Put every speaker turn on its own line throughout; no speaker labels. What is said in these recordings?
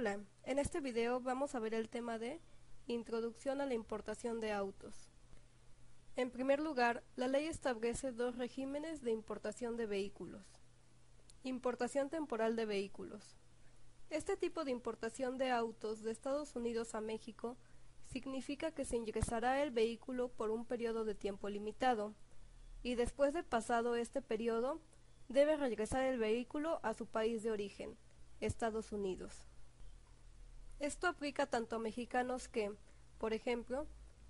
Hola, en este video vamos a ver el tema de Introducción a la importación de autos. En primer lugar, la ley establece dos regímenes de importación de vehículos. Importación temporal de vehículos. Este tipo de importación de autos de Estados Unidos a México significa que se ingresará el vehículo por un periodo de tiempo limitado, y después de pasado este periodo, debe regresar el vehículo a su país de origen, Estados Unidos. Esto aplica tanto a mexicanos que, por ejemplo,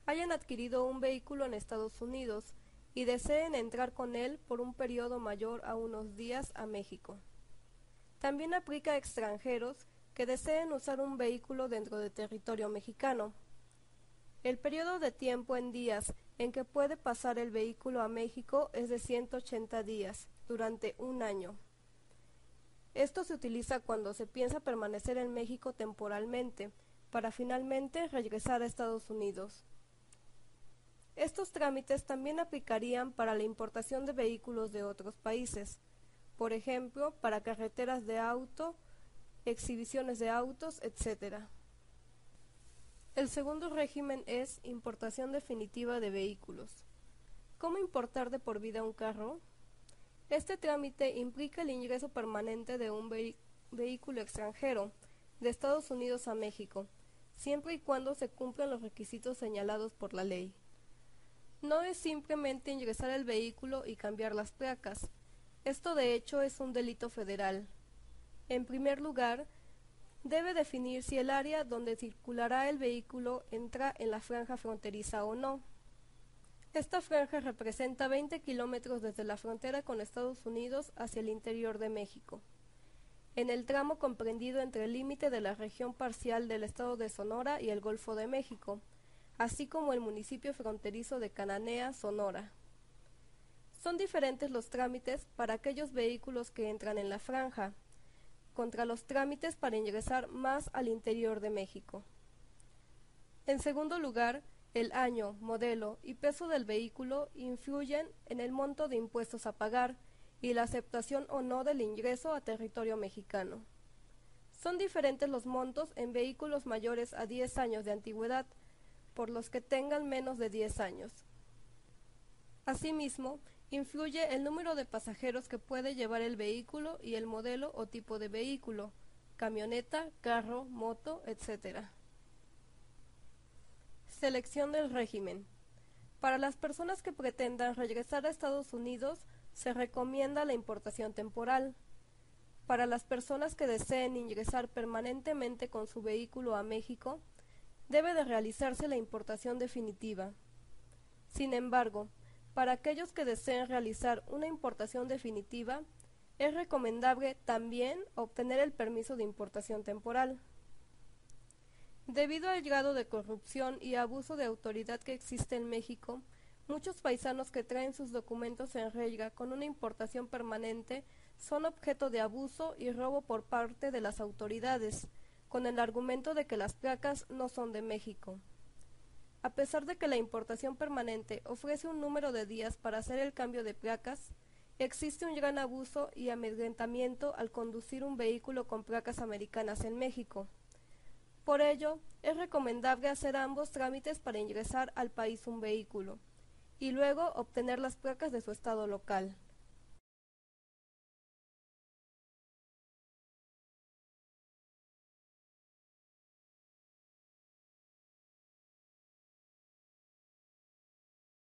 hayan adquirido un vehículo en Estados Unidos y deseen entrar con él por un periodo mayor a unos días a México. También aplica a extranjeros que deseen usar un vehículo dentro de territorio mexicano. El periodo de tiempo en días en que puede pasar el vehículo a México es de 180 días, durante un año. Esto se utiliza cuando se piensa permanecer en México temporalmente, para finalmente regresar a Estados Unidos. Estos trámites también aplicarían para la importación de vehículos de otros países, por ejemplo, para carreteras de auto, exhibiciones de autos, etc. El segundo régimen es importación definitiva de vehículos. ¿Cómo importar de por vida un carro? Este trámite implica el ingreso permanente de un vehículo extranjero de Estados Unidos a México, siempre y cuando se cumplan los requisitos señalados por la ley. No es simplemente ingresar el vehículo y cambiar las placas. Esto de hecho es un delito federal. En primer lugar, debe definir si el área donde circulará el vehículo entra en la franja fronteriza o no. Esta franja representa 20 kilómetros desde la frontera con Estados Unidos hacia el interior de México, en el tramo comprendido entre el límite de la región parcial del estado de Sonora y el Golfo de México, así como el municipio fronterizo de Cananea, Sonora. Son diferentes los trámites para aquellos vehículos que entran en la franja, contra los trámites para ingresar más al interior de México. En segundo lugar, el año, modelo y peso del vehículo influyen en el monto de impuestos a pagar y la aceptación o no del ingreso a territorio mexicano. Son diferentes los montos en vehículos mayores a 10 años de antigüedad, por los que tengan menos de 10 años. Asimismo, influye el número de pasajeros que puede llevar el vehículo y el modelo o tipo de vehículo, camioneta, carro, moto, etc. Selección del régimen. Para las personas que pretendan regresar a Estados Unidos, se recomienda la importación temporal. Para las personas que deseen ingresar permanentemente con su vehículo a México, debe de realizarse la importación definitiva. Sin embargo, para aquellos que deseen realizar una importación definitiva, es recomendable también obtener el permiso de importación temporal. Debido al grado de corrupción y abuso de autoridad que existe en México, muchos paisanos que traen sus documentos en regla con una importación permanente son objeto de abuso y robo por parte de las autoridades, con el argumento de que las placas no son de México. A pesar de que la importación permanente ofrece un número de días para hacer el cambio de placas, existe un gran abuso y amedrentamiento al conducir un vehículo con placas americanas en México. Por ello, es recomendable hacer ambos trámites para ingresar al país un vehículo y luego obtener las placas de su estado local.